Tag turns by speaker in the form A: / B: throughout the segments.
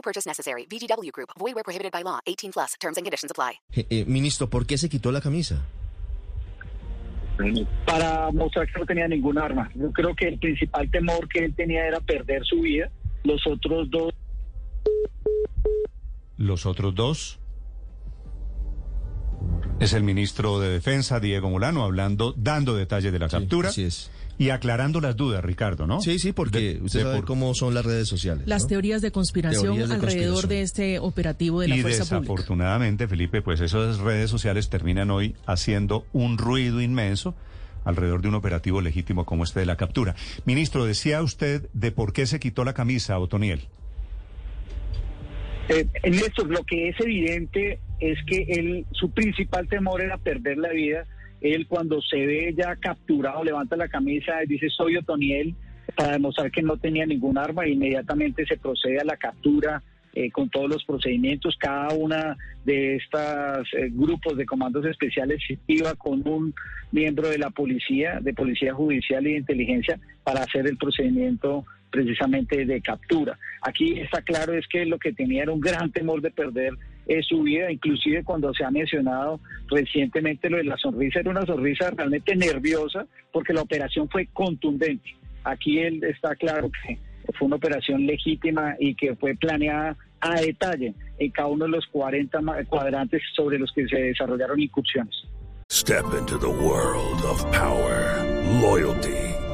A: No purchase necessary. VGW Group. Void where prohibited by law. 18 plus. Terms and conditions apply.
B: Eh, eh, ministro, ¿por qué se quitó la camisa?
C: para mostrar que no tenía ningún arma. Yo creo que el principal temor que él tenía era perder su vida. Los otros dos
D: Los otros dos es el ministro de Defensa, Diego Molano, hablando, dando detalles de la captura
B: así es.
D: Y aclarando las dudas, Ricardo, ¿no?
B: Sí, sí, porque
D: De-
B: usted
D: de
B: sabe
D: por-
B: cómo son las redes sociales.
E: Las
B: ¿no?
E: teorías de conspiración
B: Teorías de
E: alrededor
B: conspiración.
E: de este operativo de la
D: y
E: fuerza pública.
D: desafortunadamente, Felipe, pues esas redes sociales terminan hoy haciendo un ruido inmenso alrededor de un operativo legítimo como este de la captura. Ministro, decía usted de por qué se quitó la camisa, Otoniel.
C: Eh, Néstor, lo que es evidente es que él, su principal temor era perder la vida. Él cuando se ve ya capturado, levanta la camisa y dice soy Otoniel para demostrar que no tenía ningún arma e inmediatamente se procede a la captura eh, con todos los procedimientos. Cada una de estos grupos de comandos especiales iba con un miembro de la policía, de policía judicial y de inteligencia para hacer el procedimiento precisamente de captura. Aquí está claro es que lo que tenía era un gran temor de perder eh, su vida, inclusive cuando se ha mencionado recientemente lo de la sonrisa, era una sonrisa realmente nerviosa porque la operación fue contundente. Aquí él está claro que fue una operación legítima y que fue planeada a detalle en cada uno de los 40 ma- cuadrantes sobre los que se desarrollaron incursiones.
F: Step into the world of power, loyalty,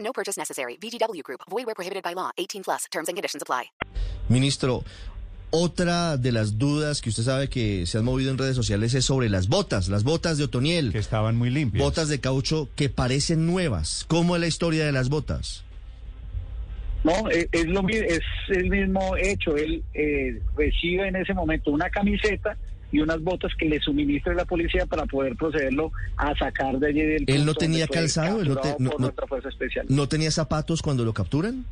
A: No purchase necessary. VGW Group. Void where prohibited by law. 18 plus. Terms and conditions apply.
B: Ministro, otra de las dudas que usted sabe que se han movido en redes sociales es sobre las botas, las botas de Otoniel.
D: Que estaban muy limpias.
B: Botas de caucho que parecen nuevas. ¿Cómo es la historia de las botas?
C: No, es, es lo es el mismo hecho. Él eh, recibe en ese momento una camiseta y unas botas que le suministra la policía para poder procederlo a sacar de allí del
B: ¿Él no tenía calzado? ¿Él no te- no-
C: por
B: no-
C: nuestra fuerza especial.
B: ¿No tenía zapatos cuando lo capturan?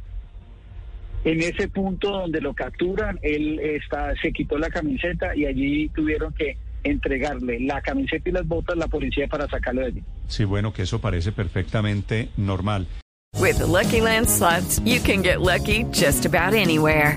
C: En ese punto donde lo capturan, él está, se quitó la camiseta y allí tuvieron que entregarle la camiseta y las botas a la policía para sacarlo de allí.
D: Sí, bueno, que eso parece perfectamente normal.
G: With the Lucky Land slots, you can get lucky just about anywhere.